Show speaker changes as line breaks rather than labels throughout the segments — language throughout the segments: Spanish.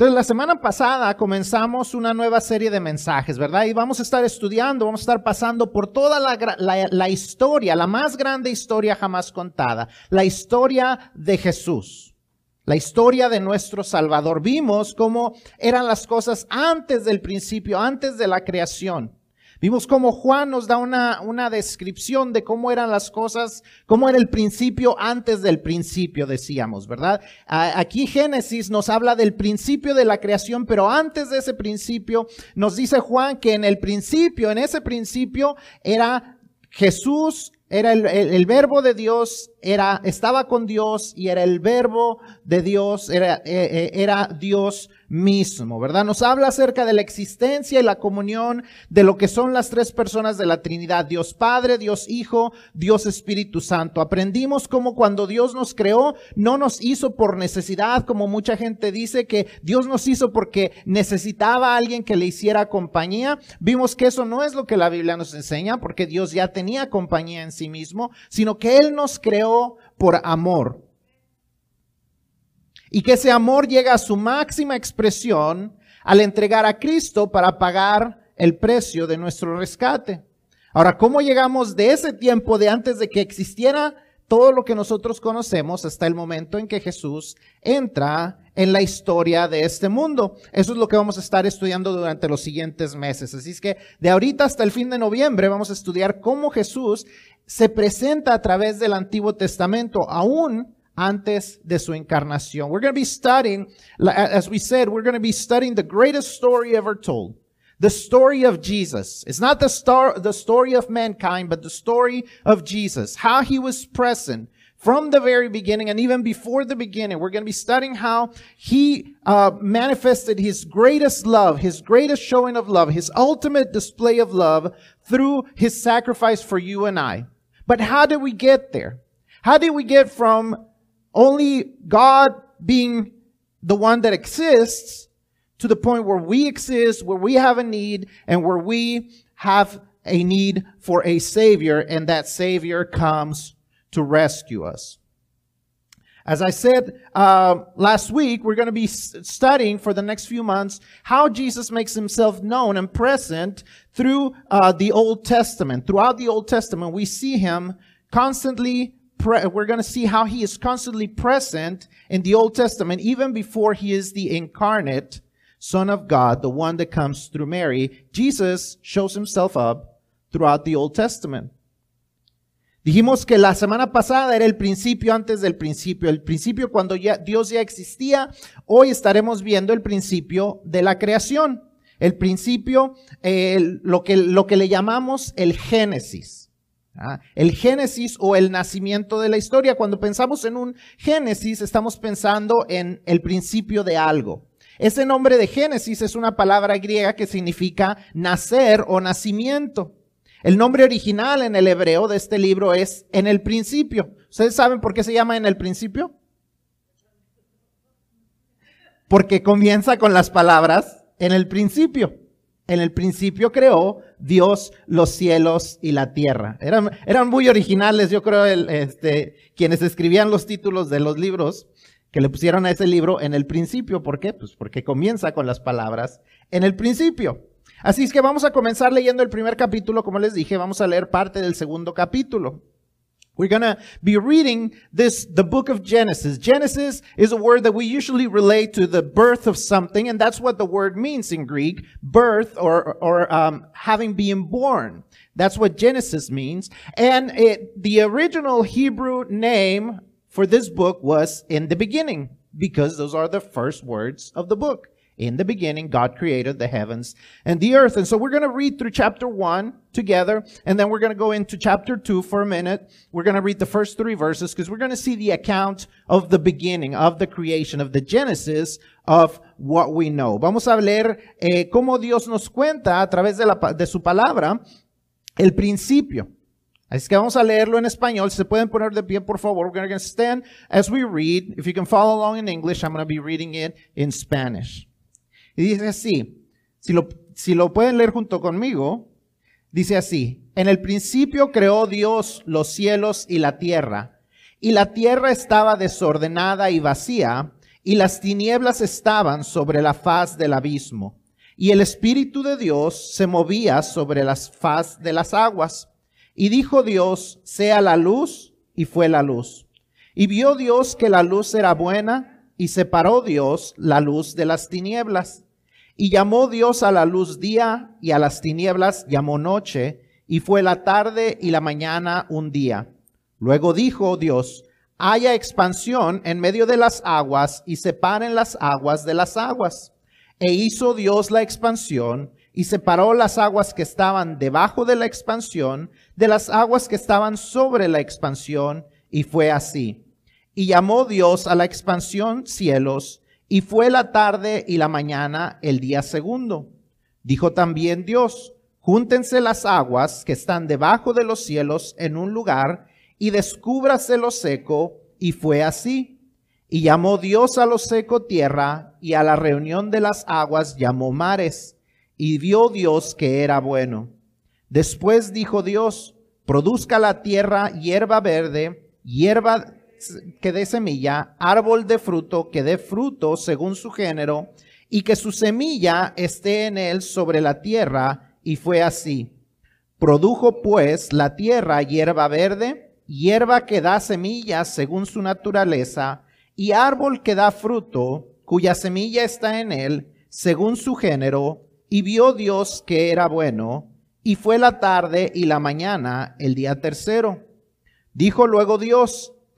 Entonces, la semana pasada comenzamos una nueva serie de mensajes, ¿verdad? Y vamos a estar estudiando, vamos a estar pasando por toda la, la, historia, la más grande historia jamás contada, la historia de Jesús, la historia de nuestro Salvador. Vimos cómo eran las cosas antes del principio, antes de la creación. Vimos cómo Juan nos da una, una descripción de cómo eran las cosas, cómo era el principio antes del principio, decíamos, ¿verdad? Aquí Génesis nos habla del principio de la creación, pero antes de ese principio nos dice Juan que en el principio, en ese principio era Jesús, era el, el, verbo de Dios, era, estaba con Dios y era el verbo de Dios, era, eh, eh, era Dios mismo, ¿verdad? Nos habla acerca de la existencia y la comunión de lo que son las tres personas de la Trinidad, Dios Padre, Dios Hijo, Dios Espíritu Santo. Aprendimos cómo cuando Dios nos creó, no nos hizo por necesidad, como mucha gente dice que Dios nos hizo porque necesitaba a alguien que le hiciera compañía. Vimos que eso no es lo que la Biblia nos enseña, porque Dios ya tenía compañía en sí mismo, sino que Él nos creó por amor y que ese amor llega a su máxima expresión al entregar a Cristo para pagar el precio de nuestro rescate. Ahora, ¿cómo llegamos de ese tiempo de antes de que existiera todo lo que nosotros conocemos hasta el momento en que Jesús entra en la historia de este mundo. Eso es lo que vamos a estar estudiando durante los siguientes meses. Así es que de ahorita hasta el fin de noviembre vamos a estudiar cómo Jesús se presenta a través del Antiguo Testamento, aún antes de su encarnación. We're going to be studying, as we said, we're going to be studying the greatest story ever told. The story of Jesus. It's not the star, the story of mankind, but the story of Jesus. How he was present from the very beginning and even before the beginning. We're going to be studying how he uh, manifested his greatest love, his greatest showing of love, his ultimate display of love through his sacrifice for you and I. But how did we get there? How did we get from only God being the one that exists to the point where we exist, where we have a need, and where we have a need for a Savior, and that Savior comes to rescue us. As I said uh, last week, we're going to be studying for the next few months how Jesus makes himself known and present through uh, the Old Testament. Throughout the Old Testament, we see him constantly we're going to see how he is constantly present in the Old Testament, even before he is the incarnate Son of God, the one that comes through Mary. Jesus shows himself up throughout the Old Testament. Dijimos que la semana pasada era el principio antes del principio, el principio cuando ya Dios ya existía. Hoy estaremos viendo el principio de la creación, el principio, eh, lo, que, lo que le llamamos el Génesis. ¿Ah? El génesis o el nacimiento de la historia. Cuando pensamos en un génesis, estamos pensando en el principio de algo. Ese nombre de Génesis es una palabra griega que significa nacer o nacimiento. El nombre original en el hebreo de este libro es en el principio. ¿Ustedes saben por qué se llama en el principio? Porque comienza con las palabras en el principio. En el principio creó Dios los cielos y la tierra. Eran, muy originales, yo creo, este, quienes escribían los títulos de los libros que le pusieron a ese libro en el principio. ¿Por qué? Pues porque comienza con las palabras en el principio. Así es que vamos a comenzar leyendo el primer capítulo, como les dije, vamos a leer parte del segundo capítulo. We're going to be reading this, the book of Genesis. Genesis is a word that we usually relate to the birth of something, and that's what the word means in Greek, birth or, or um, having been born. That's what Genesis means. And it, the original Hebrew name for this book was in the beginning, because those are the first words of the book. In the beginning, God created the heavens and the earth. And so we're going to read through chapter one together, and then we're going to go into chapter two for a minute. We're going to read the first three verses because we're going to see the account of the beginning, of the creation, of the genesis of what we know. Vamos a leer eh, cómo Dios nos cuenta a través de, la, de su palabra el principio. Así que vamos a leerlo en español. Si se pueden poner de pie, por favor. We're going to stand as we read. If you can follow along in English, I'm going to be reading it in Spanish. Y dice así, si lo, pueden leer junto conmigo, dice así, en el principio creó Dios los cielos y la tierra, y la tierra estaba desordenada y vacía, y las tinieblas estaban sobre la faz del abismo, y el Espíritu de Dios se movía sobre la faz de las aguas. Y dijo Dios, sea la luz, y fue la luz. Y vio Dios que la luz era buena, y separó Dios la luz de las tinieblas. Y llamó Dios a la luz día, y a las tinieblas llamó noche, y fue la tarde y la mañana un día. Luego dijo Dios, haya expansión en medio de las aguas y separen las aguas de las aguas. E hizo Dios la expansión y separó las aguas que estaban debajo de la expansión de las aguas que estaban sobre la expansión, y fue así. Y llamó Dios a la expansión cielos, y fue la tarde y la mañana el día segundo. Dijo también Dios, júntense las aguas que están debajo de los cielos en un lugar, y descúbrase lo seco, y fue así. Y llamó Dios a lo seco tierra, y a la reunión de las aguas llamó mares, y vio Dios que era bueno. Después dijo Dios, produzca la tierra hierba verde, hierba que dé semilla, árbol de fruto que dé fruto según su género, y que su semilla esté en él sobre la tierra, y fue así. Produjo pues la tierra hierba verde, hierba que da semillas según su naturaleza, y árbol que da fruto, cuya semilla está en él, según su género, y vio Dios que era bueno, y fue la tarde y la mañana el día tercero. Dijo luego Dios,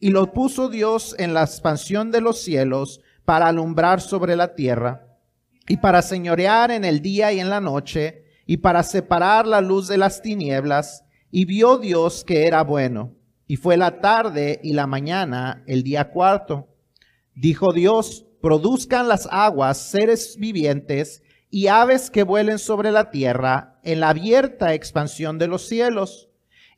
Y lo puso Dios en la expansión de los cielos para alumbrar sobre la tierra y para señorear en el día y en la noche y para separar la luz de las tinieblas, y vio Dios que era bueno. Y fue la tarde y la mañana el día cuarto. Dijo Dios, produzcan las aguas seres vivientes y aves que vuelen sobre la tierra en la abierta expansión de los cielos.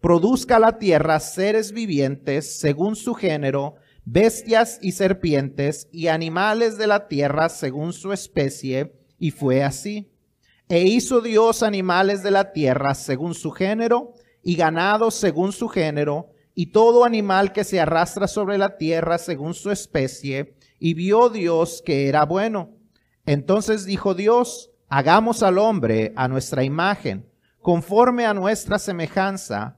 produzca la tierra seres vivientes según su género, bestias y serpientes, y animales de la tierra según su especie, y fue así. E hizo Dios animales de la tierra según su género, y ganado según su género, y todo animal que se arrastra sobre la tierra según su especie, y vio Dios que era bueno. Entonces dijo Dios, hagamos al hombre a nuestra imagen, conforme a nuestra semejanza,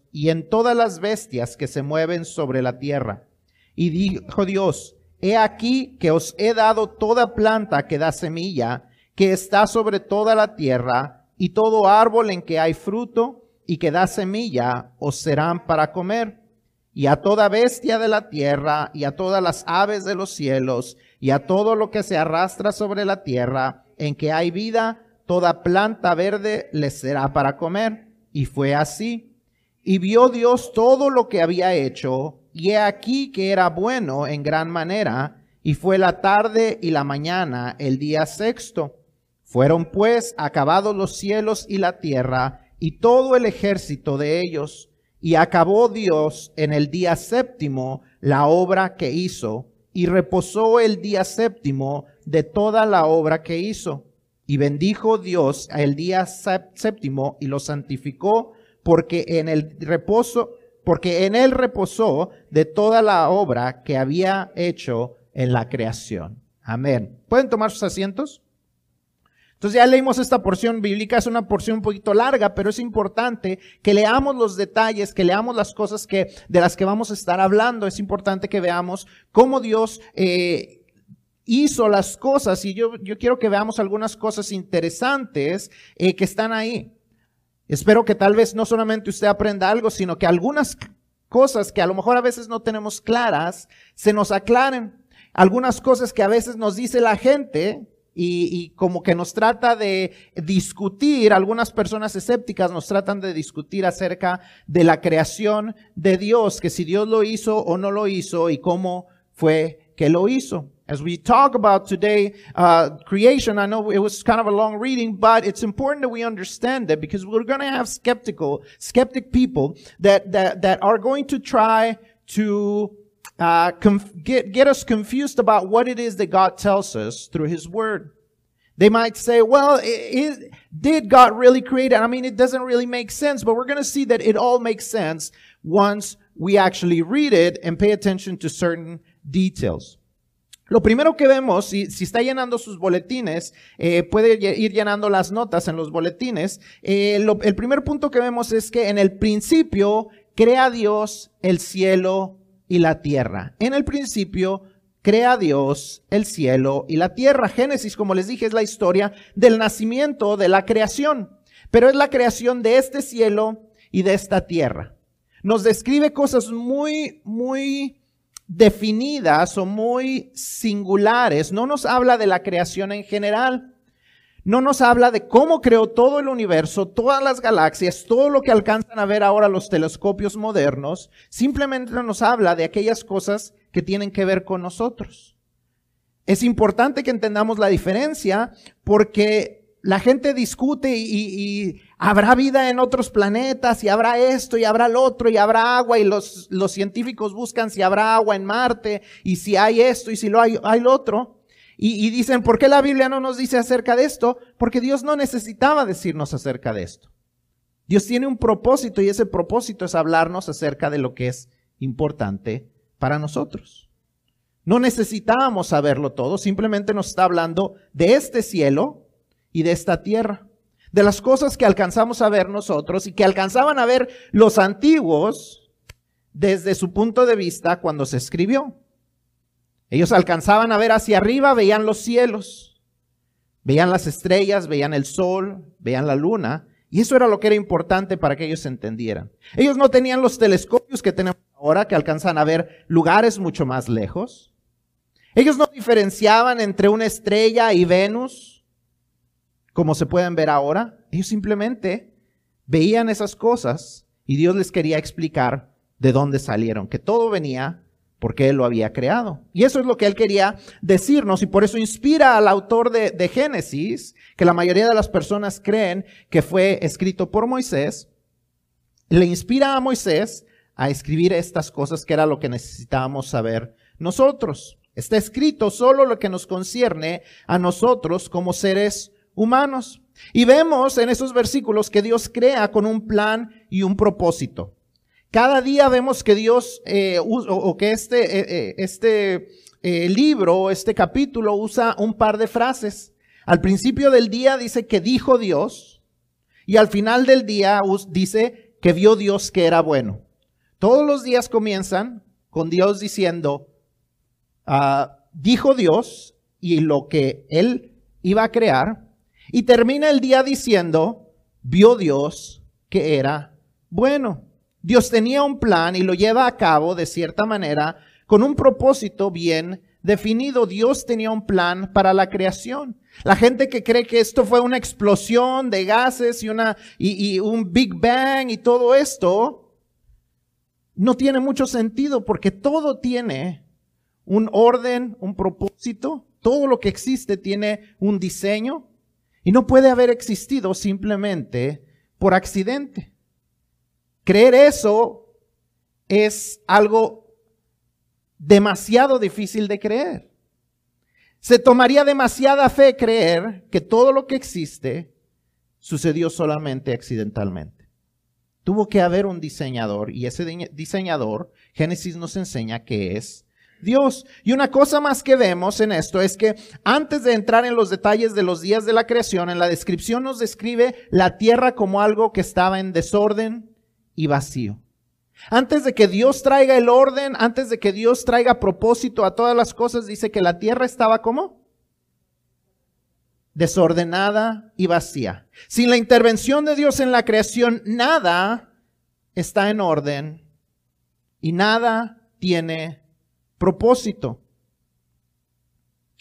y en todas las bestias que se mueven sobre la tierra. Y dijo Dios, he aquí que os he dado toda planta que da semilla, que está sobre toda la tierra, y todo árbol en que hay fruto y que da semilla, os serán para comer. Y a toda bestia de la tierra, y a todas las aves de los cielos, y a todo lo que se arrastra sobre la tierra, en que hay vida, toda planta verde les será para comer. Y fue así. Y vio Dios todo lo que había hecho, y he aquí que era bueno en gran manera, y fue la tarde y la mañana el día sexto. Fueron pues acabados los cielos y la tierra y todo el ejército de ellos, y acabó Dios en el día séptimo la obra que hizo, y reposó el día séptimo de toda la obra que hizo. Y bendijo Dios el día séptimo y lo santificó porque en el reposo, porque en él reposó de toda la obra que había hecho en la creación. Amén. ¿Pueden tomar sus asientos? Entonces ya leímos esta porción bíblica, es una porción un poquito larga, pero es importante que leamos los detalles, que leamos las cosas que, de las que vamos a estar hablando. Es importante que veamos cómo Dios eh, hizo las cosas y yo, yo quiero que veamos algunas cosas interesantes eh, que están ahí. Espero que tal vez no solamente usted aprenda algo, sino que algunas cosas que a lo mejor a veces no tenemos claras se nos aclaren. Algunas cosas que a veces nos dice la gente y, como que nos trata de discutir, algunas personas escépticas nos tratan de discutir acerca de la creación de Dios, que si Dios lo hizo o no lo hizo y cómo fue que lo hizo. As we talk about today, uh, creation, I know it was kind of a long reading, but it's important that we understand it because we're going to have skeptical, skeptic people that, that, that are going to try to uh, get, get us confused about what it is that God tells us through His Word. They might say, well, it, it, did God really create it? I mean, it doesn't really make sense, but we're going to see that it all makes sense once we actually read it and pay attention to certain details. Lo primero que vemos, si, si está llenando sus boletines, eh, puede ir llenando las notas en los boletines. Eh, el primer punto que vemos es que en el principio crea Dios el cielo y la tierra. En el principio crea Dios el cielo y la tierra. Génesis, como les dije, es la historia del nacimiento de la creación, pero es la creación de este cielo y de esta tierra. Nos describe cosas muy, muy definidas o muy singulares. No nos habla de la creación en general. No nos habla de cómo creó todo el universo, todas las galaxias, todo lo que alcanzan a ver ahora los telescopios modernos. Simplemente nos habla de aquellas cosas que tienen que ver con nosotros. Es importante que entendamos la diferencia porque la gente discute y, habrá vida en otros planetas y habrá esto y habrá lo otro y habrá agua y los, los científicos buscan si habrá agua en Marte y si hay esto y si lo hay, hay lo otro. Y, dicen, ¿por qué la Biblia no nos dice acerca de esto? Porque Dios no necesitaba decirnos acerca de esto. Dios tiene un propósito y ese propósito es hablarnos acerca de lo que es importante para nosotros. No necesitábamos saberlo todo, simplemente nos está hablando de este cielo y de esta tierra, de las cosas que alcanzamos a ver nosotros y que alcanzaban a ver los antiguos desde su punto de vista cuando se escribió. Ellos alcanzaban a ver hacia arriba, veían los cielos, veían las estrellas, veían el sol, veían la luna, y eso era lo que era importante para que ellos entendieran. Ellos no tenían los telescopios que tenemos ahora, que alcanzan a ver lugares mucho más lejos. Ellos no diferenciaban entre una estrella y Venus, como se pueden ver ahora. Ellos simplemente veían esas cosas y Dios les quería explicar de dónde salieron, que todo venía porque Él lo había creado. Y eso es lo que Él quería decirnos y por eso inspira al autor de, Génesis, que la mayoría de las personas creen que fue escrito por Moisés, le inspira a Moisés a escribir estas cosas que era lo que necesitábamos saber nosotros. Está escrito solo lo que nos concierne a nosotros como seres humanos. Y vemos en esos versículos que Dios crea con un plan y un propósito. Cada día vemos que Dios, eh, o, que este, eh, eh, este libro, este capítulo usa un par de frases. Al principio del día dice que dijo Dios y al final del día dice que vio Dios que era bueno. Todos los días comienzan con Dios diciendo, ah, dijo Dios y lo que él iba a crear y termina el día diciendo, vio Dios que era bueno. Dios tenía un plan y lo lleva a cabo de cierta manera con un propósito bien definido. Dios tenía un plan para la creación. La gente que cree que esto fue una explosión de gases y, una, y, un Big Bang y todo esto, no tiene mucho sentido porque todo tiene un orden, un propósito. Todo lo que existe tiene un diseño y no puede haber existido simplemente por accidente. Creer eso es algo demasiado difícil de creer. Se tomaría demasiada fe creer que todo lo que existe sucedió solamente accidentalmente. Tuvo que haber un diseñador y ese diseñador, Génesis nos enseña que es Dios. Y una cosa más que vemos en esto es que antes de entrar en los detalles de los días de la creación, en la descripción nos describe la tierra como algo que estaba en desorden y vacío. Antes de que Dios traiga el orden, antes de que Dios traiga propósito a todas las cosas, dice que la tierra estaba como desordenada y vacía. Sin la intervención de Dios en la creación, nada está en orden y nada tiene propósito.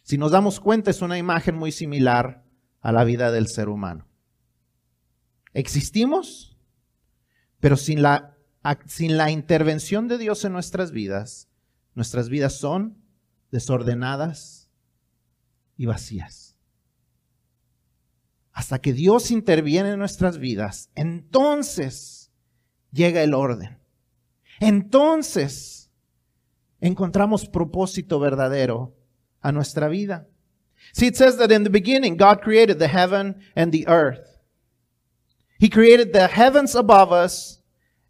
Si nos damos cuenta, es una imagen muy similar a la vida del ser humano. Existimos, pero sin la sin la intervención de Dios en nuestras vidas, nuestras vidas son desordenadas y vacías. Hasta que Dios interviene en nuestras vidas, entonces llega el orden. Entonces encontramos propósito verdadero a nuestra vida. See, it says that in the beginning, God created the heaven and the earth. He created the heavens above us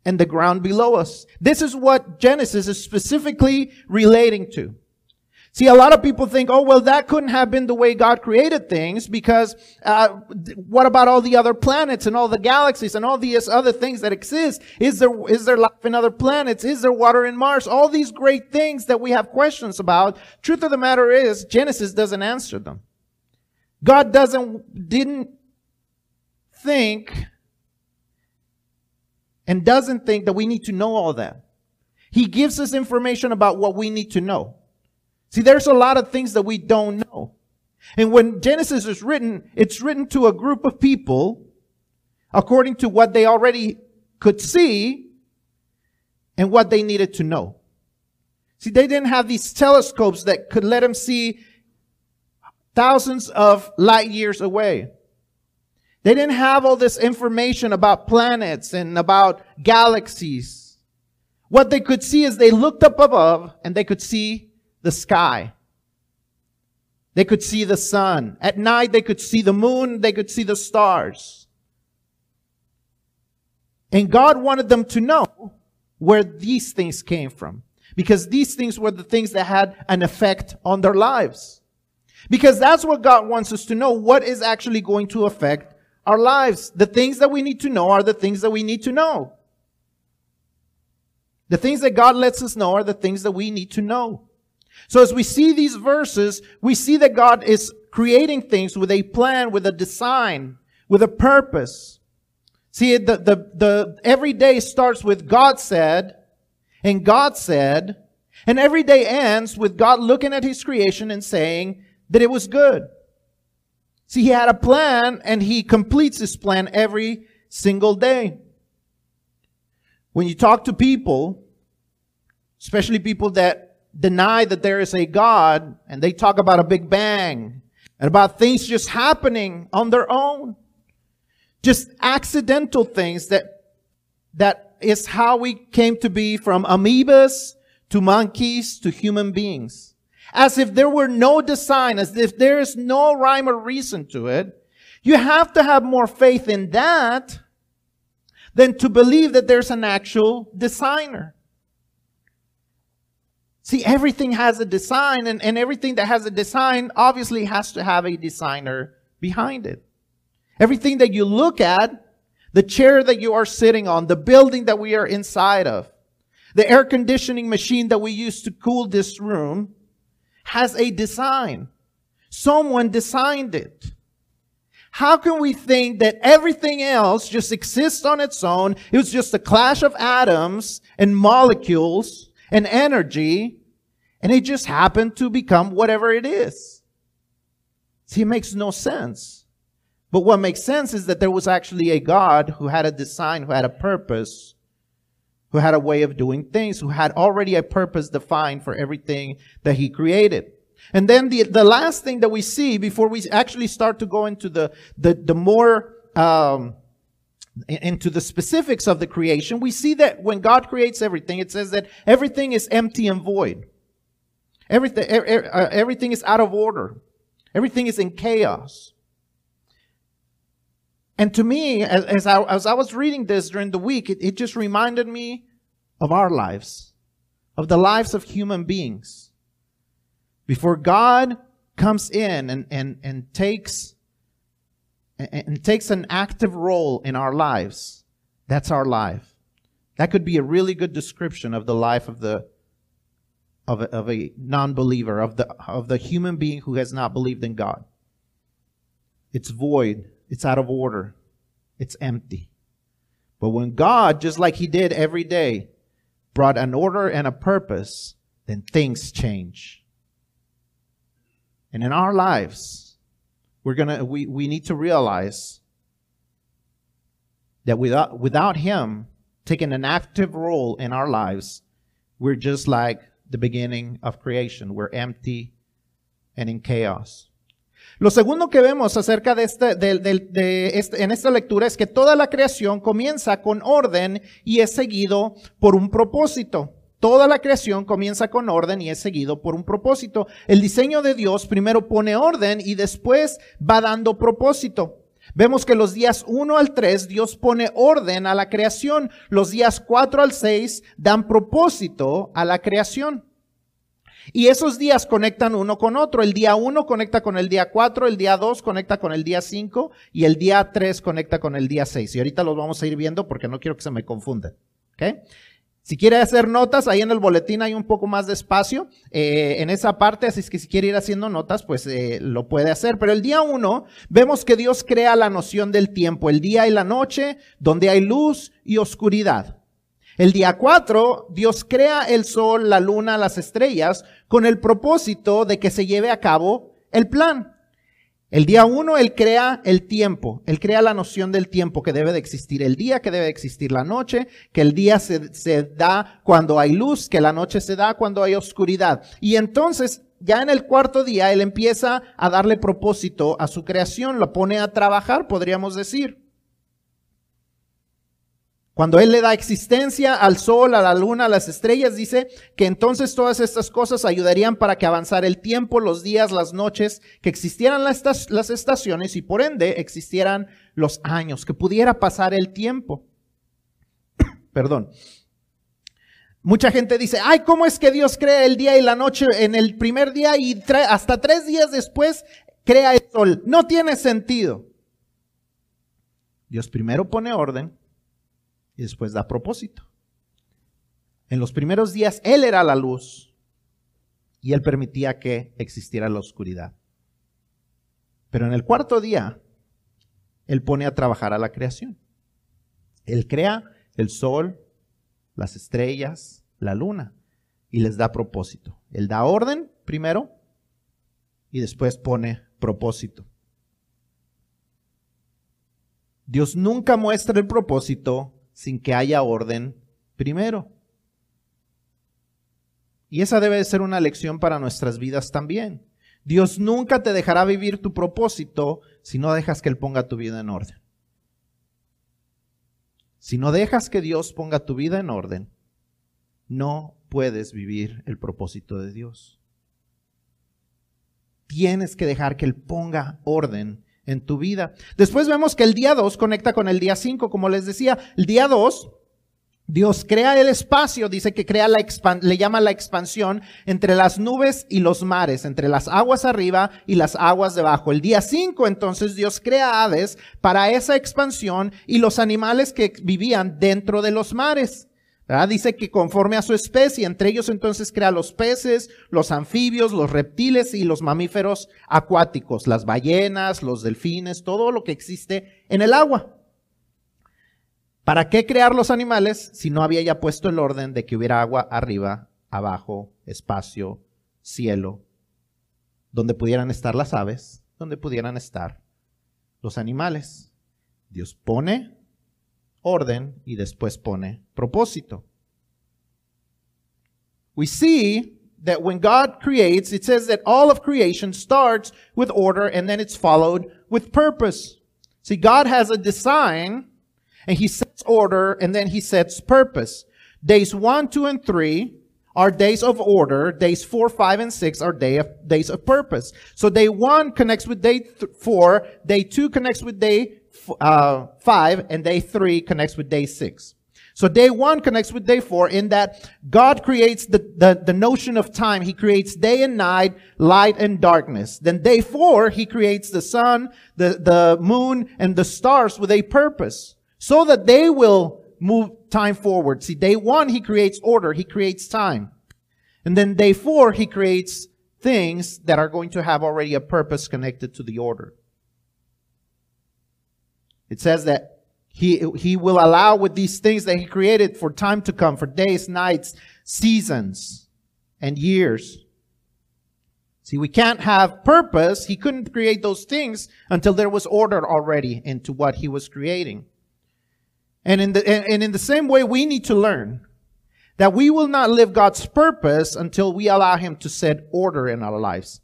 and the ground below us. This is what Genesis is specifically relating to. See, a lot of people think, oh, well, that couldn't have been the way God created things because uh, what about all the other planets and all the galaxies and all these other things that exist? Is there is there life in other planets? Is there water in Mars? All these great things that we have questions about. Truth of the matter is, Genesis doesn't answer them. God doesn't didn't think and doesn't think that we need to know all that. He gives us information about what we need to know. See, there's a lot of things that we don't know. And when Genesis is written, it's written to a group of people according to what they already could see and what they needed to know. See, they didn't have these telescopes that could let them see thousands of light years away. They didn't have all this information about planets and about galaxies. What they could see is they looked up above and they could see the sky. They could see the sun. At night, they could see the moon. They could see the stars. And God wanted them to know where these things came from. Because these things were the things that had an effect on their lives. Because that's what God wants us to know. What is actually going to affect our lives. The things that we need to know are the things that we need to know. The things that God lets us know are the things that we need to know. So as we see these verses, we see that God is creating things with a plan, with a design, with a purpose. See, the, the, the, every day starts with God said, and God said, and every day ends with God looking at his creation and saying that it was good. See, he had a plan and he completes his plan every single day. When you talk to people, especially people that deny that there is a God and they talk about a big bang and about things just happening on their own, just accidental things that, that is how we came to be from amoebas to monkeys to human beings. As if there were no design, as if there is no rhyme or reason to it, you have to have more faith in that than to believe that there's an actual designer. See, everything has a design, and, and everything that has a design obviously has to have a designer behind it. Everything that you look at, the chair that you are sitting on, the building that we are inside of, the air conditioning machine that we use to cool this room, has a design. Someone designed it. How can we think that everything else just exists on its own? It was just a clash of atoms and molecules and energy, and it just happened to become whatever it is. See, it makes no sense. But what makes sense is that there was actually a God who had a design, who had a purpose, who had a way of doing things, who had already a purpose defined for everything that he created. And then the, the last thing that we see before we actually start to go into the, the, the more, um, into the specifics of the creation, we see that when God creates everything, it says that everything is empty and void. Everything, er, er, uh, everything is out of order. Everything is in chaos. And to me, as, as, I, as I was reading this during the week, it, it just reminded me of our lives, of the lives of human beings. Before God comes in and, and, and takes and, and takes an active role in our lives, that's our life. That could be a really good description of the life of the of a, of a non-believer, of the of the human being who has not believed in God. It's void, it's out of order, it's empty. But when God, just like he did every day, brought an order and a purpose, then things change. And in our lives, we're gonna we, we need to realize that without without him taking an active role in our lives, we're just like the beginning of creation. We're empty and in chaos. Lo segundo que vemos acerca de este, de, de, de este, en esta lectura es que toda la creación comienza con orden y es seguido por un propósito. Toda la creación comienza con orden y es seguido por un propósito. El diseño de Dios primero pone orden y después va dando propósito. Vemos que los días 1 al 3 Dios pone orden a la creación. Los días 4 al 6 dan propósito a la creación. Y esos días conectan uno con otro. El día 1 conecta con el día 4, el día 2 conecta con el día 5 y el día 3 conecta con el día 6. Y ahorita los vamos a ir viendo porque no quiero que se me confundan. ¿Okay? Si quiere hacer notas, ahí en el boletín hay un poco más de espacio eh, en esa parte, así es que si quiere ir haciendo notas, pues eh, lo puede hacer. Pero el día uno, vemos que Dios crea la noción del tiempo, el día y la noche, donde hay luz y oscuridad. El día cuatro, Dios crea el sol, la luna, las estrellas, con el propósito de que se lleve a cabo el plan. El día uno, Él crea el tiempo, Él crea la noción del tiempo que debe de existir el día, que debe de existir la noche, que el día se, se, da cuando hay luz, que la noche se da cuando hay oscuridad. Y entonces, ya en el cuarto día, Él empieza a darle propósito a su creación, lo pone a trabajar, podríamos decir. Cuando Él le da existencia al sol, a la luna, a las estrellas, dice que entonces todas estas cosas ayudarían para que avanzara el tiempo, los días, las noches, que existieran las, estaciones y por ende existieran los años, que pudiera pasar el tiempo. Perdón. Mucha gente dice, ay, ¿cómo es que Dios crea el día y la noche en el primer día y hasta tres días después crea el sol? No tiene sentido. Dios primero pone orden y después da propósito. En los primeros días Él era la luz y Él permitía que existiera la oscuridad. Pero en el cuarto día, Él pone a trabajar a la creación. Él crea el sol, las estrellas, la luna y les da propósito. Él da orden primero y después pone propósito. Dios nunca muestra el propósito sin que haya orden primero. Y esa debe de ser una lección para nuestras vidas también. Dios nunca te dejará vivir tu propósito si no dejas que Él ponga tu vida en orden. Si no dejas que Dios ponga tu vida en orden, no puedes vivir el propósito de Dios. Tienes que dejar que Él ponga orden en tu vida. Después vemos que el día 2 conecta con el día 5, como les decía. El día 2, Dios crea el espacio, dice que crea la le llama la expansión entre las nubes y los mares, entre las aguas arriba y las aguas debajo. El día 5, entonces, Dios crea aves para esa expansión y los animales que vivían dentro de los mares. Dice que conforme a su especie, entre ellos entonces crea los peces, los anfibios, los reptiles y los mamíferos acuáticos, las ballenas, los delfines, todo lo que existe en el agua. ¿Para qué crear los animales si no había ya puesto el orden de que hubiera agua arriba, abajo, espacio, cielo, donde pudieran estar las aves, donde pudieran estar los animales? Dios pone orden y después pone propósito. We see that when God creates, it says that all of creation starts with order and then it's followed with purpose. See, God has a design and he sets order and then he sets purpose. Days one, two, and three are days of order. Days four, five, and six are day of, days of purpose. So day one connects with day th- four. Day two connects with day f- uh, five, and day three connects with day six. So day one connects with day four in that God creates the, the, the notion of time. He creates day and night, light and darkness. Then day four, he creates the sun, the, the moon, and the stars with a purpose so that they will move time forward. See, day one, he creates order. He creates time. And then day four, he creates things that are going to have already a purpose connected to the order. It says that he, he will allow with these things that he created for time to come, for days, nights, seasons, and years. See, we can't have purpose. He couldn't create those things until there was order already into what he was creating. And in the, and, in the same way, we need to learn that we will not live God's purpose until we allow him to set order in our lives.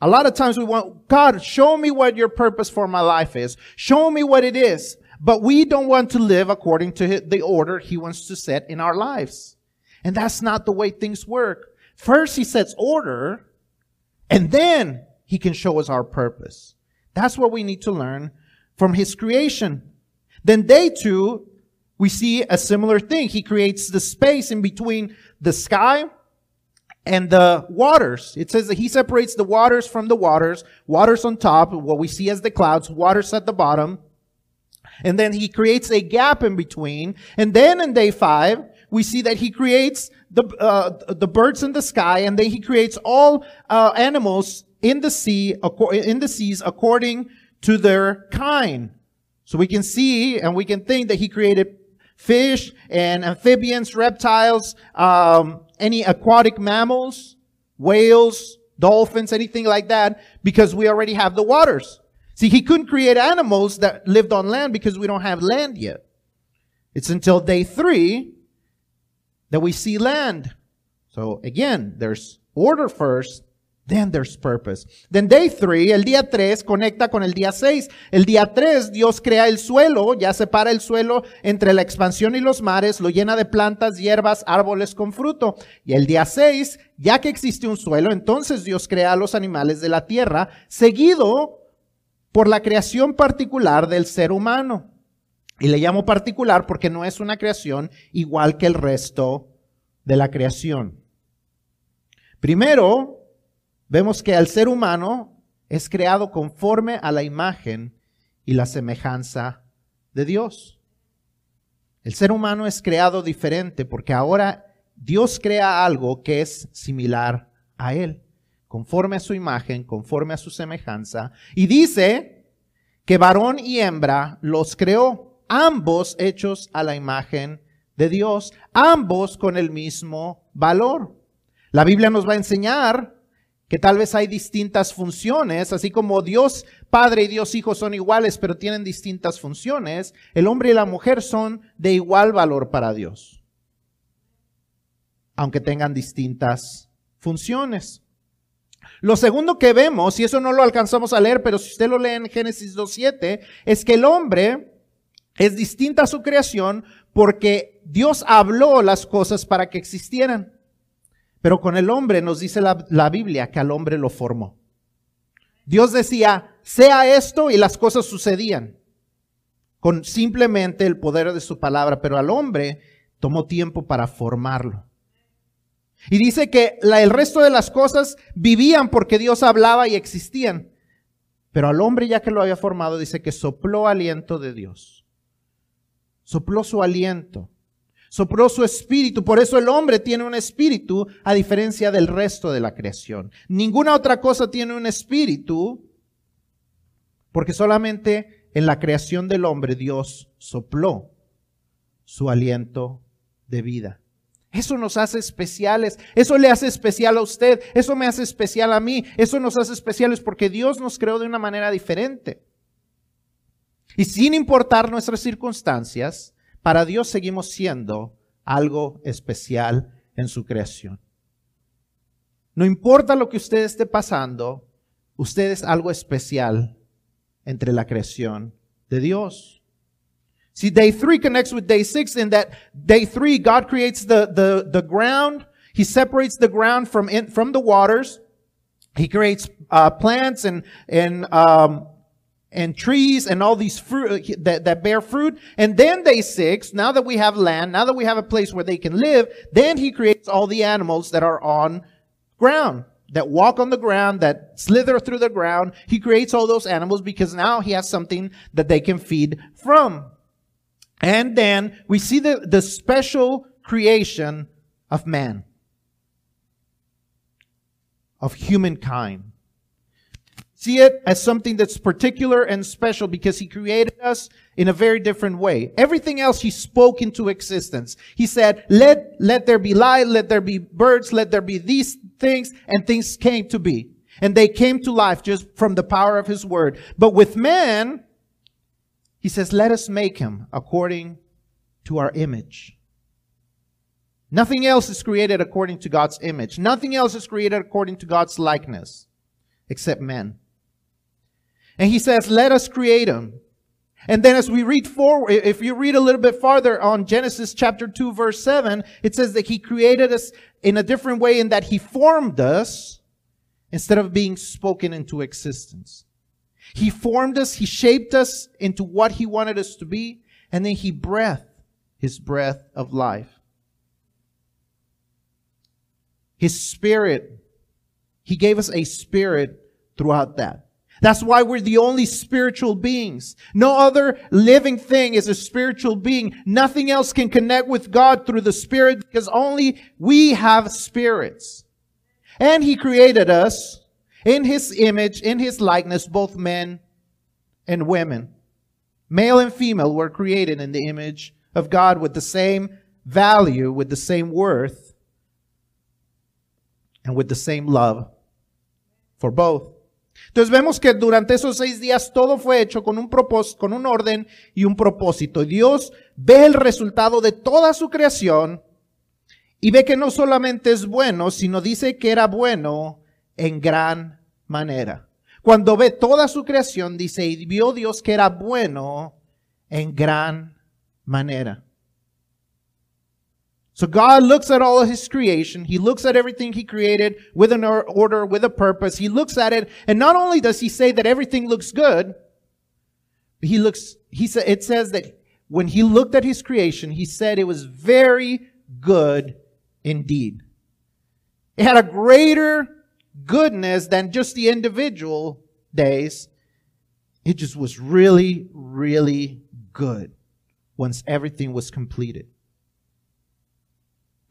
A lot of times we want, God, show me what your purpose for my life is. Show me what it is. But we don't want to live according to the order he wants to set in our lives. And that's not the way things work. First, he sets order, and then he can show us our purpose. That's what we need to learn from his creation. Then day two, we see a similar thing. He creates the space in between the sky and the waters. It says that he separates the waters from the waters, waters on top, what we see as the clouds, waters at the bottom. And then he creates a gap in between. And then in day five, we see that he creates the, uh, the birds in the sky and then he creates all uh, animals in the sea, in the seas according to their kind. So we can see and we can think that he created fish and amphibians, reptiles, um, any aquatic mammals, whales, dolphins, anything like that, because we already have the waters. See, he couldn't create animals that lived on land because we don't have land yet. It's until day three that we see land. So again, there's order first, then there's purpose. Then day three, el día tres, conecta con el día seis. El día tres, Dios crea el suelo, ya separa el suelo entre la expansión y los mares, lo llena de plantas, hierbas, árboles con fruto. Y el día seis, ya que existe un suelo, entonces Dios crea a los animales de la tierra, seguido por la creación particular del ser humano. Y le llamo particular porque no es una creación igual que el resto de la creación. Primero, vemos que el ser humano es creado conforme a la imagen y la semejanza de Dios. El ser humano es creado diferente porque ahora Dios crea algo que es similar a Él, conforme a su imagen, conforme a su semejanza. Y dice que varón y hembra los creó, ambos hechos a la imagen de Dios, ambos con el mismo valor. La Biblia nos va a enseñar que tal vez hay distintas funciones, así como Dios Padre y Dios Hijo son iguales, pero tienen distintas funciones, el hombre y la mujer son de igual valor para Dios, aunque tengan distintas funciones. Lo segundo que vemos, y eso no lo alcanzamos a leer, pero si usted lo lee en Génesis 2.7, es que el hombre es distinta a su creación porque Dios habló las cosas para que existieran. Pero con el hombre nos dice la, Biblia que al hombre lo formó. Dios decía, sea esto y las cosas sucedían con simplemente el poder de su palabra, pero al hombre tomó tiempo para formarlo. Y dice que el resto de las cosas vivían porque Dios hablaba y existían. Pero al hombre ya que lo había formado, dice que sopló aliento de Dios. Sopló su aliento sopló su espíritu. Por eso el hombre tiene un espíritu a diferencia del resto de la creación. Ninguna otra cosa tiene un espíritu porque solamente en la creación del hombre Dios sopló su aliento de vida. Eso nos hace especiales. Eso le hace especial a usted. Eso me hace especial a mí. Eso nos hace especiales porque Dios nos creó de una manera diferente. Y sin importar nuestras circunstancias, para Dios seguimos siendo algo especial en su creación. No importa lo que usted esté pasando, usted es algo especial entre la creación de Dios. See, day three connects with day six in that day three, God creates the, the, the ground. He separates the ground from in, from the waters. He creates uh, plants and and um, and trees and all these fruit uh, that, that bear fruit. And then day six, now that we have land, now that we have a place where they can live, then he creates all the animals that are on ground, that walk on the ground, that slither through the ground. He creates all those animals because now he has something that they can feed from. And then we see the, the special creation of man, of humankind. See it as something that's particular and special because he created us in a very different way. Everything else he spoke into existence. He said, let, let there be light, let there be birds, let there be these things, and things came to be. And they came to life just from the power of his word. But with man, he says, let us make him according to our image. Nothing else is created according to God's image. Nothing else is created according to God's likeness except men. And he says, let us create him. And then as we read forward, if you read a little bit farther on Genesis chapter 2 verse 7, it says that he created us in a different way in that he formed us instead of being spoken into existence. He formed us, he shaped us into what he wanted us to be, and then he breathed his breath of life. His spirit, he gave us a spirit throughout that. That's why we're the only spiritual beings. No other living thing is a spiritual being. Nothing else can connect with God through the Spirit because only we have spirits. And He created us in His image, in His likeness, both men and women. Male and female were created in the image of God with the same value, with the same worth, and with the same love for both. Entonces vemos que durante esos seis días todo fue hecho con un propósito, con un orden y un propósito. Dios ve el resultado de toda su creación y ve que no solamente es bueno, sino dice que era bueno en gran manera. Cuando ve toda su creación, dice, y vio Dios que era bueno en gran manera. So God looks at all of his creation. He looks at everything he created with an order, with a purpose. He looks at it. And not only does he say that everything looks good, he looks, he said, it says that when he looked at his creation, he said it was very good indeed. It had a greater goodness than just the individual days. It just was really, really good once everything was completed.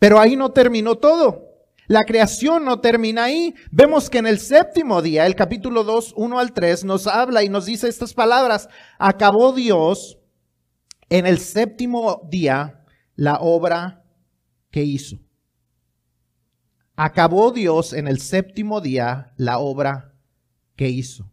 Pero ahí no terminó todo. La creación no termina ahí. Vemos que en el séptimo día, el capítulo 2, 1 al 3, nos habla y nos dice estas palabras. Acabó Dios en el séptimo día la obra que hizo. Acabó Dios en el séptimo día la obra que hizo.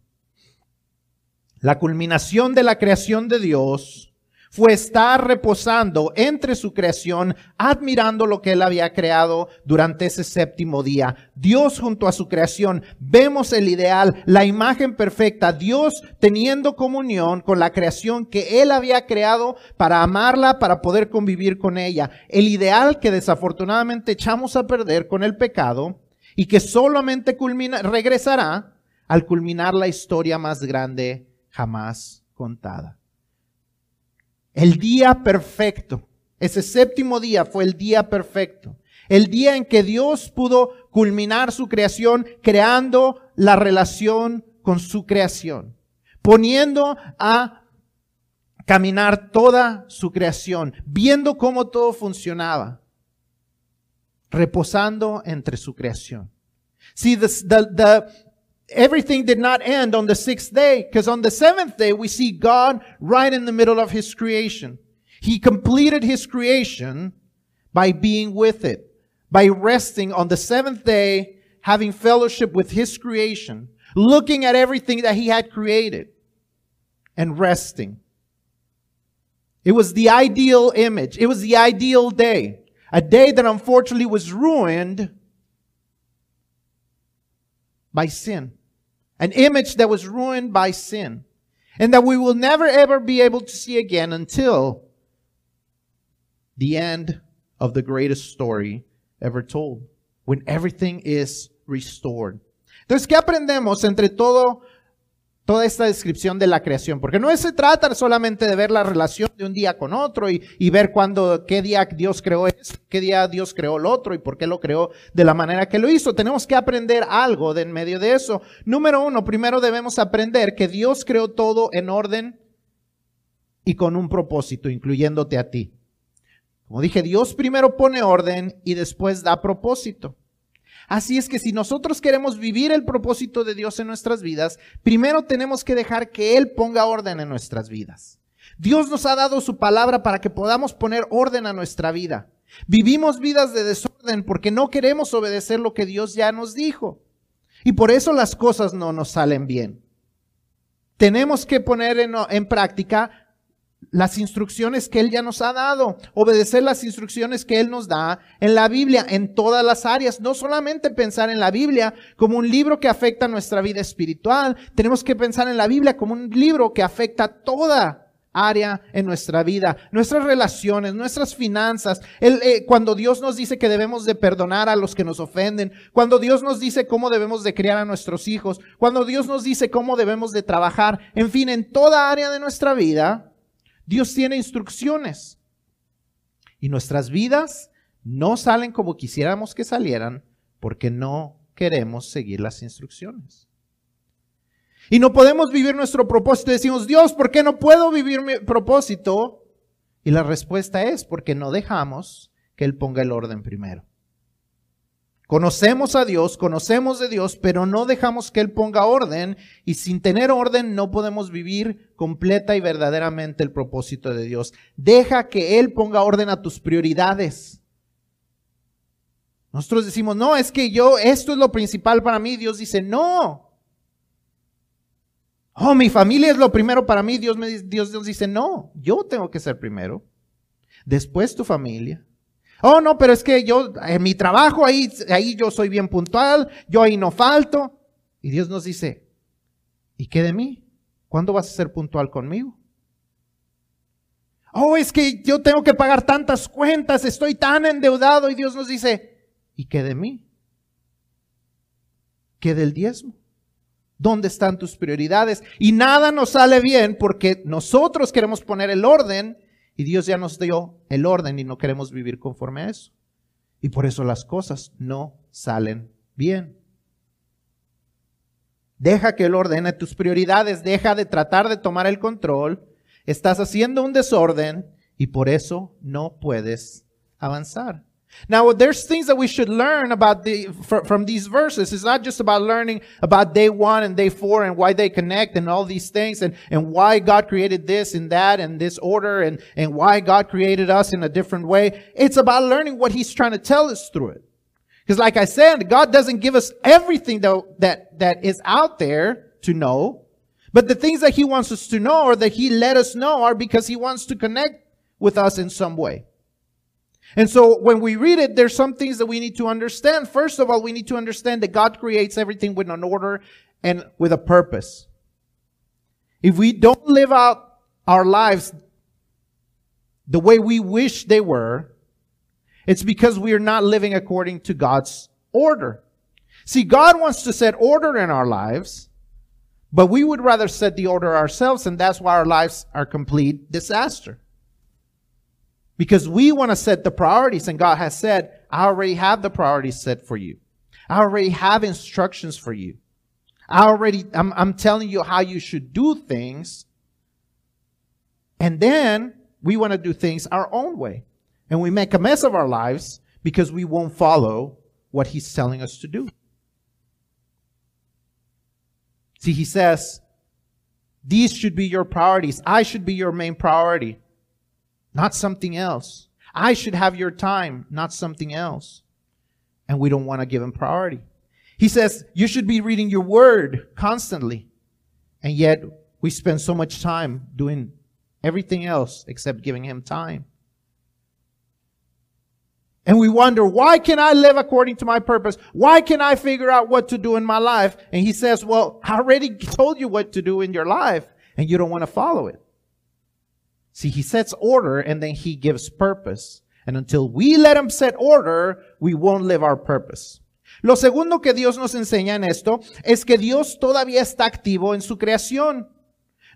La culminación de la creación de Dios fue estar reposando entre su creación, admirando lo que él había creado durante ese séptimo día. Dios junto a su creación, vemos el ideal, la imagen perfecta, Dios teniendo comunión con la creación que él había creado para amarla, para poder convivir con ella. El ideal que desafortunadamente echamos a perder con el pecado y que solamente culmina, regresará al culminar la historia más grande jamás contada. El día perfecto. Ese séptimo día fue el día perfecto. El día en que Dios pudo culminar su creación creando la relación con su creación. Poniendo a caminar toda su creación. Viendo cómo todo funcionaba. Reposando entre su creación. See, the, the, everything did not end on the sixth day, because on the seventh day, we see God right in the middle of his creation. He completed his creation by being with it, by resting on the seventh day, having fellowship with his creation, looking at everything that he had created, and resting. It was the ideal image. It was the ideal day. A day that unfortunately was ruined by sin. An image that was ruined by sin. And that we will never ever be able to see again until the end of the greatest story ever told. when everything is restored. Entonces, ¿qué aprendemos entre todo toda esta descripción de la creación, porque no se trata solamente de ver la relación de un día con otro y, ver cuándo, qué día Dios creó eso, qué día Dios creó el otro y por qué lo creó de la manera que lo hizo. Tenemos que aprender algo de en medio de eso. Número uno, primero debemos aprender que Dios creó todo en orden y con un propósito, incluyéndote a ti. Como dije, Dios primero pone orden y después da propósito. Así es que si nosotros queremos vivir el propósito de Dios en nuestras vidas, primero tenemos que dejar que Él ponga orden en nuestras vidas. Dios nos ha dado su palabra para que podamos poner orden a nuestra vida. Vivimos vidas de desorden porque no queremos obedecer lo que Dios ya nos dijo. Y por eso las cosas no nos salen bien. Tenemos que poner en, práctica las instrucciones que Él ya nos ha dado, obedecer las instrucciones que Él nos da en la Biblia, en todas las áreas, no solamente pensar en la Biblia como un libro que afecta nuestra vida espiritual, tenemos que pensar en la Biblia como un libro que afecta toda área en nuestra vida, nuestras relaciones, nuestras finanzas, eh, cuando Dios nos dice que debemos de perdonar a los que nos ofenden, cuando Dios nos dice cómo debemos de criar a nuestros hijos, cuando Dios nos dice cómo debemos de trabajar, en fin, en toda área de nuestra vida, Dios tiene instrucciones. Y nuestras vidas no salen como quisiéramos que salieran porque no queremos seguir las instrucciones. Y no podemos vivir nuestro propósito. Decimos, Dios, ¿por qué no puedo vivir mi propósito? Y la respuesta es porque no dejamos que Él ponga el orden primero. Conocemos a Dios, conocemos de Dios, pero no dejamos que Él ponga orden y sin tener orden no podemos vivir completa y verdaderamente el propósito de Dios. Deja que Él ponga orden a tus prioridades. Nosotros decimos, no, es que yo, esto es lo principal para mí. Dios dice, no. Oh, mi familia es lo primero para mí. Dios, Dios, Dios dice, no, yo tengo que ser primero. Después tu familia Oh, no, pero es que yo, en mi trabajo, ahí, ahí yo soy bien puntual, yo ahí no falto. Y Dios nos dice, ¿y qué de mí? ¿Cuándo vas a ser puntual conmigo? Oh, es que yo tengo que pagar tantas cuentas, estoy tan endeudado. Y Dios nos dice, ¿y qué de mí? ¿Qué del diezmo? ¿Dónde están tus prioridades? Y nada nos sale bien porque nosotros queremos poner el orden y Dios ya nos dio el orden y no queremos vivir conforme a eso. Y por eso las cosas no salen bien. Deja que Él ordene tus prioridades, deja de tratar de tomar el control. Estás haciendo un desorden y por eso no puedes avanzar. Now, there's things that we should learn about the, from these verses. It's not just about learning about day one and day four and why they connect and all these things and, and why God created this and that and this order and, and why God created us in a different way. It's about learning what He's trying to tell us through it. Because like I said, God doesn't give us everything though that, that is out there to know. But the things that He wants us to know or that He let us know are because He wants to connect with us in some way. And so when we read it, there's some things that we need to understand. First of all, we need to understand that God creates everything with an order and with a purpose. If we don't live out our lives the way we wish they were, it's because we are not living according to God's order. See, God wants to set order in our lives, but we would rather set the order ourselves, and that's why our lives are complete disaster. Because we want to set the priorities, and God has said, I already have the priorities set for you. I already have instructions for you. I already, I'm, I'm telling you how you should do things. And then we want to do things our own way. And we make a mess of our lives because we won't follow what He's telling us to do. See, He says, these should be your priorities. I should be your main priority not something else. I should have your time, not something else. And we don't want to give him priority. He says, you should be reading your word constantly. And yet we spend so much time doing everything else except giving him time. And we wonder, why can I live according to my purpose? Why can I figure out what to do in my life? And he says, well, I already told you what to do in your life and you don't want to follow it. See, he sets order and then he gives purpose. And until we let him set order, we won't live our purpose. Lo segundo que Dios nos enseña en esto es que Dios todavía está activo en su creación.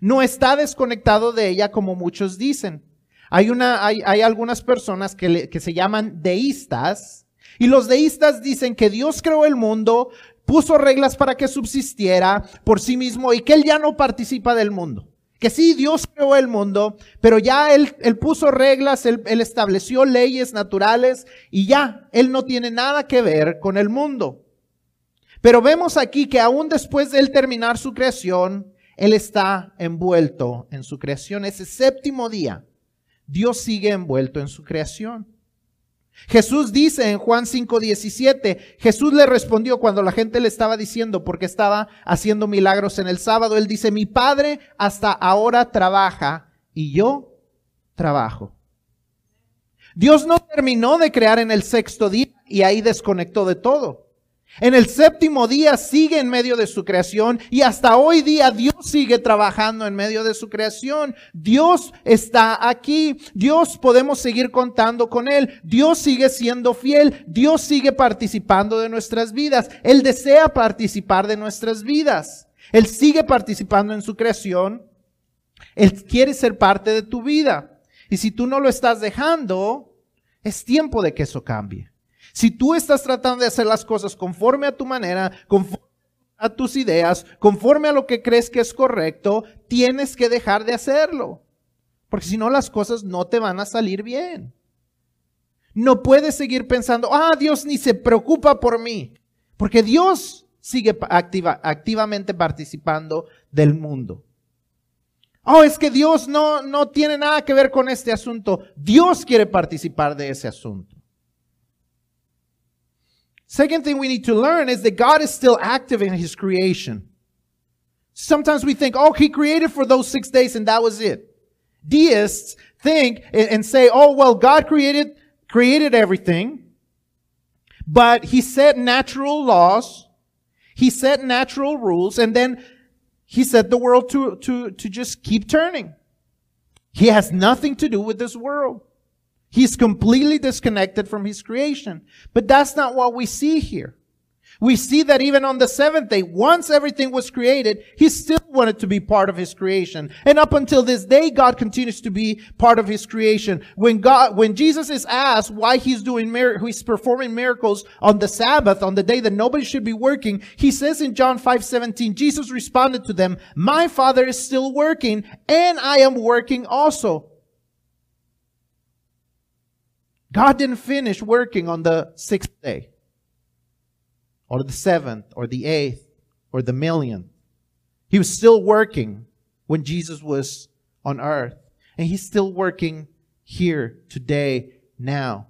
No está desconectado de ella como muchos dicen. Hay, una, hay, hay algunas personas que, le- que se llaman deístas y los deístas dicen que Dios creó el mundo, puso reglas para que subsistiera por sí mismo y que Él ya no participa del mundo. Que sí, Dios creó el mundo, pero ya Él, él puso reglas, él, él estableció leyes naturales y ya, Él no tiene nada que ver con el mundo. Pero vemos aquí que aún después de Él terminar su creación, Él está envuelto en su creación. Ese séptimo día, Dios sigue envuelto en su creación. Jesús dice en Juan 5:17, Jesús le respondió cuando la gente le estaba diciendo porque estaba haciendo milagros en el sábado, él dice, mi padre hasta ahora trabaja y yo trabajo. Dios no terminó de crear en el sexto día y ahí desconectó de todo. En el séptimo día sigue en medio de su creación y hasta hoy día Dios sigue trabajando en medio de su creación. Dios está aquí. Dios podemos seguir contando con Él. Dios sigue siendo fiel. Dios sigue participando de nuestras vidas. Él desea participar de nuestras vidas. Él sigue participando en su creación. Él quiere ser parte de tu vida. Y si tú no lo estás dejando, es tiempo de que eso cambie. Si tú estás tratando de hacer las cosas conforme a tu manera, conforme a tus ideas, conforme a lo que crees que es correcto, tienes que dejar de hacerlo. Porque si no, las cosas no te van a salir bien. No puedes seguir pensando, ah, Dios ni se preocupa por mí. Porque Dios sigue activa- activamente participando del mundo. Oh, es que Dios no, no tiene nada que ver con este asunto. Dios quiere participar de ese asunto. Second thing we need to learn is that God is still active in his creation. Sometimes we think, oh, he created for those six days and that was it. Deists think and say, oh, well, God created, created everything, but he set natural laws, he set natural rules, and then he set the world to, to, to just keep turning. He has nothing to do with this world. He's completely disconnected from his creation. But that's not what we see here. We see that even on the seventh day, once everything was created, he still wanted to be part of his creation. And up until this day, God continues to be part of his creation. When God, when Jesus is asked why he's doing he's performing miracles on the Sabbath, on the day that nobody should be working, he says in John 5, 17, Jesus responded to them, my father is still working and I am working also. God didn't finish working on the sixth day, or the seventh, or the eighth, or the millionth. He was still working when Jesus was on earth. And he's still working here today, now.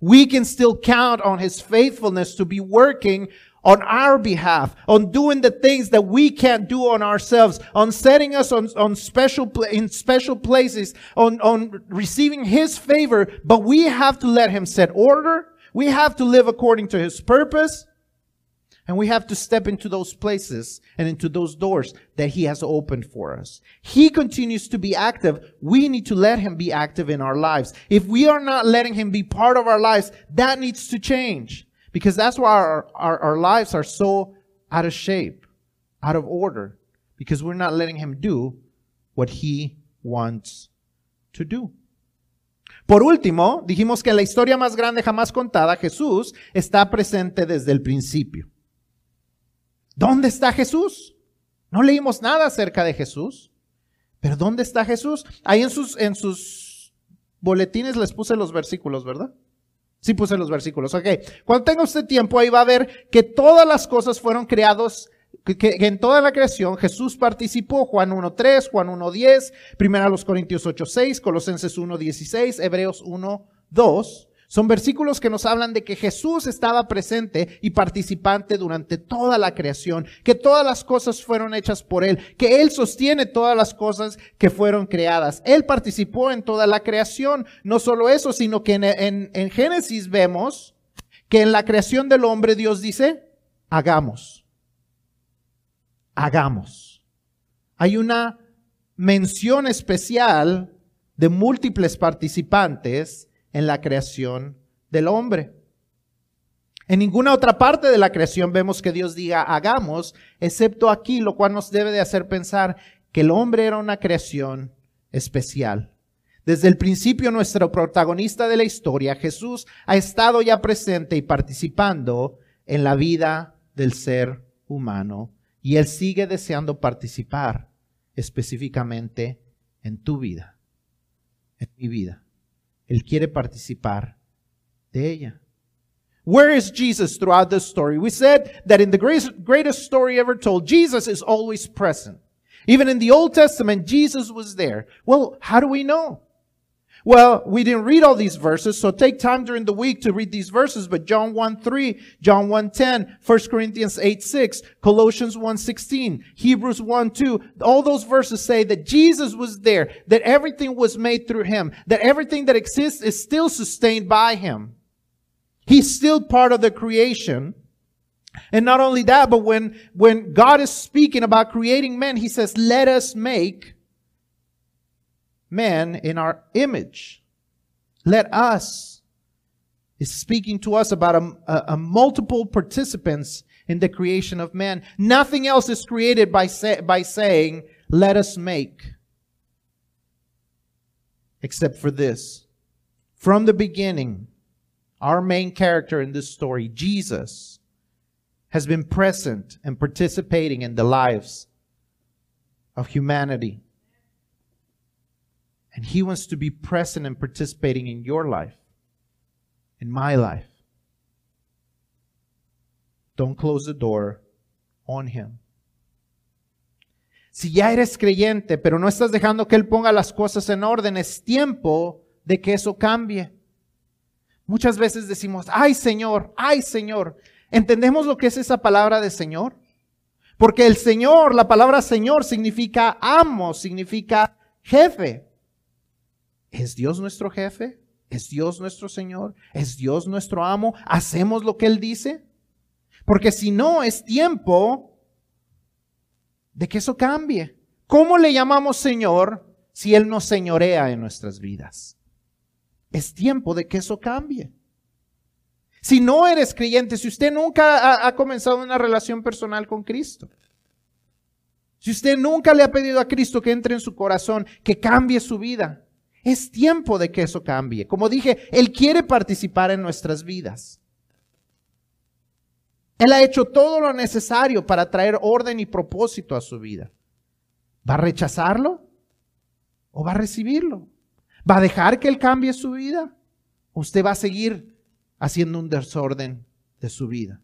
We can still count on his faithfulness to be working on our behalf, on doing the things that we can't do on ourselves, on setting us on, on special, pla- in special places, on, on receiving his favor. But we have to let him set order. We have to live according to his purpose. And we have to step into those places and into those doors that he has opened for us. He continues to be active. We need to let him be active in our lives. If we are not letting him be part of our lives, that needs to change. Because that's why our, our, our lives are so out of shape, out of order. Because we're not letting him do what he wants to do. Por último, dijimos que en la historia más grande jamás contada, Jesús está presente desde el principio. ¿Dónde está Jesús? No leímos nada acerca de Jesús. Pero ¿dónde está Jesús? Ahí en sus, en sus boletines les puse los versículos, ¿verdad? Sí puse los versículos. Ok. Cuando tenga usted tiempo, ahí va a ver que todas las cosas fueron creados, que, que en toda la creación Jesús participó. Juan 1.3, Juan 1.10, Primera los Corintios 8.6, Colosenses 1.16, Hebreos 1.2. Son versículos que nos hablan de que Jesús estaba presente y participante durante toda la creación, que todas las cosas fueron hechas por Él, que Él sostiene todas las cosas que fueron creadas. Él participó en toda la creación. No solo eso, sino que en, en- Génesis vemos que en la creación del hombre Dios dice, hagamos. Hagamos. Hay una mención especial de múltiples participantes en la creación del hombre. En ninguna otra parte de la creación vemos que Dios diga hagamos, excepto aquí, lo cual nos debe de hacer pensar que el hombre era una creación especial. Desde el principio nuestro protagonista de la historia, Jesús, ha estado ya presente y participando en la vida del ser humano y él sigue deseando participar específicamente en tu vida, en mi vida. Él quiere participar de ella. Where is Jesus throughout this story? We said that in the greatest, greatest story ever told, Jesus is always present. Even in the Old Testament, Jesus was there. Well, how do we know? Well, we didn't read all these verses, so take time during the week to read these verses, but John 1 3, John 1 10, 1 Corinthians 8 6, Colossians 1 16, Hebrews 1 2, all those verses say that Jesus was there, that everything was made through him, that everything that exists is still sustained by him. He's still part of the creation. And not only that, but when, when God is speaking about creating men, he says, let us make man in our image. Let us is speaking to us about a, a, a, multiple participants in the creation of man. Nothing else is created by, say, by saying, let us make. Except for this. From the beginning, our main character in this story, Jesus, has been present and participating in the lives of humanity. And He wants to be present and participating in your life, in my life. Don't close the door on Him. Si ya eres creyente, pero no estás dejando que Él ponga las cosas en orden, es tiempo de que eso cambie. Muchas veces decimos, ay Señor, ay Señor. ¿Entendemos lo que es esa palabra de Señor? Porque el Señor, la palabra Señor significa amo, significa jefe. ¿Es Dios nuestro jefe? ¿Es Dios nuestro Señor? ¿Es Dios nuestro amo? ¿Hacemos lo que Él dice? Porque si no, es tiempo de que eso cambie. ¿Cómo le llamamos Señor si Él nos señorea en nuestras vidas? Es tiempo de que eso cambie. Si no eres creyente, si usted nunca ha, ha, comenzado una relación personal con Cristo, si usted nunca le ha pedido a Cristo que entre en su corazón, que cambie su vida, es tiempo de que eso cambie. Como dije, Él quiere participar en nuestras vidas. Él ha hecho todo lo necesario para traer orden y propósito a su vida. ¿Va a rechazarlo o va a recibirlo? ¿Va a dejar que Él cambie su vida? ¿O usted va a seguir haciendo un desorden de su vida?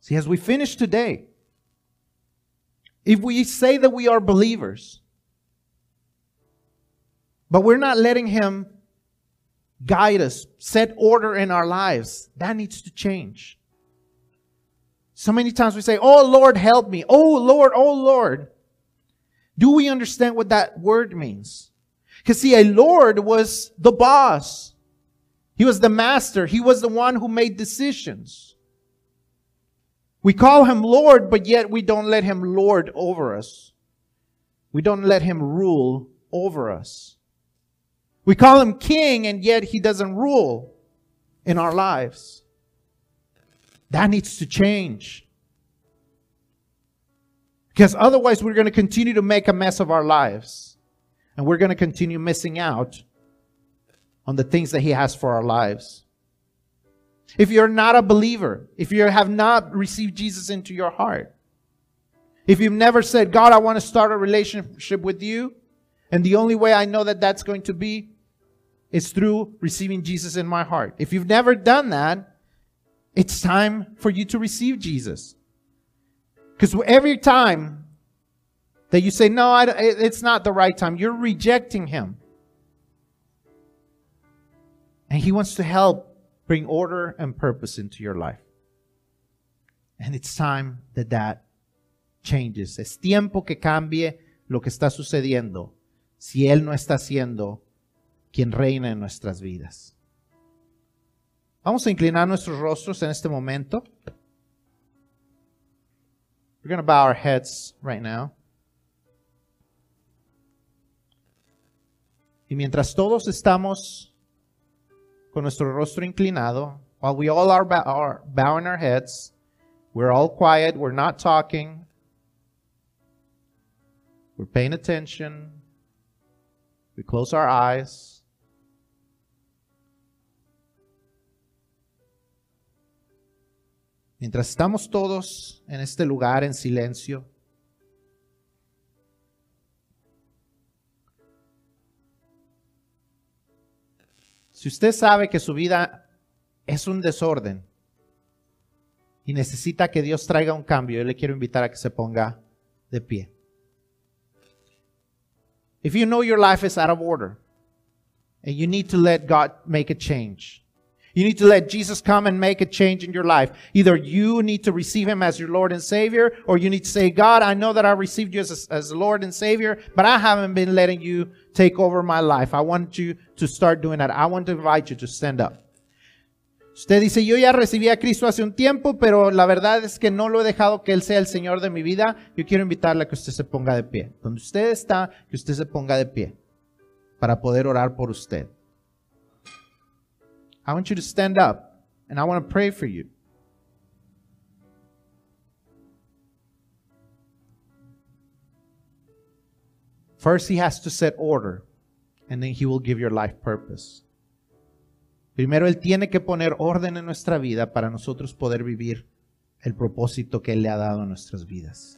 See, as we finish today, if we say that we are believers, but we're not letting Him guide us, set order in our lives. That needs to change. So many times we say, Oh Lord, help me. Oh Lord, oh Lord. Do we understand what that word means? Because see, a Lord was the boss. He was the master. He was the one who made decisions. We call him Lord, but yet we don't let him lord over us. We don't let him rule over us. We call him king, and yet he doesn't rule in our lives. That needs to change. Because otherwise, we're going to continue to make a mess of our lives. And we're going to continue missing out on the things that he has for our lives. If you're not a believer, if you have not received Jesus into your heart, if you've never said, God, I want to start a relationship with you, and the only way I know that that's going to be is through receiving Jesus in my heart. If you've never done that, it's time for you to receive Jesus. Because every time that you say, no, I, it's not the right time, you're rejecting Him. And He wants to help bring order and purpose into your life. And it's time that that changes. Es tiempo que cambie lo que está sucediendo si Él no está haciendo quien reina en nuestras vidas. Vamos a inclinar nuestros rostros en este momento. We're going to bow our heads right now. Y mientras todos estamos con nuestro rostro inclinado, while we all are, bow- are bowing our heads, we're all quiet, we're not talking, we're paying attention, we close our eyes. Mientras estamos todos en este lugar en silencio, si usted sabe que su vida es un desorden y necesita que Dios traiga un cambio, yo le quiero invitar a que se ponga de pie. If you know your life is out of order and you need to let God make a change, you need to let Jesus come and make a change in your life. Either you need to receive Him as your Lord and Savior, or you need to say, God, I know that I received you as, as Lord and Savior, but I haven't been letting you take over my life. I want you to start doing that. I want to invite you to stand up. Usted dice, yo ya recibí a Cristo hace un tiempo, pero la verdad es que no lo he dejado que Él sea el Señor de mi vida. Yo quiero invitarle a que usted se ponga de pie. Donde usted está, que usted se ponga de pie para poder orar por usted. I want you to stand up and I want to pray for you. First, He has to set order and then He will give your life purpose. Primero Él tiene que poner orden en nuestra vida para nosotros poder vivir el propósito que Él le ha dado a nuestras vidas.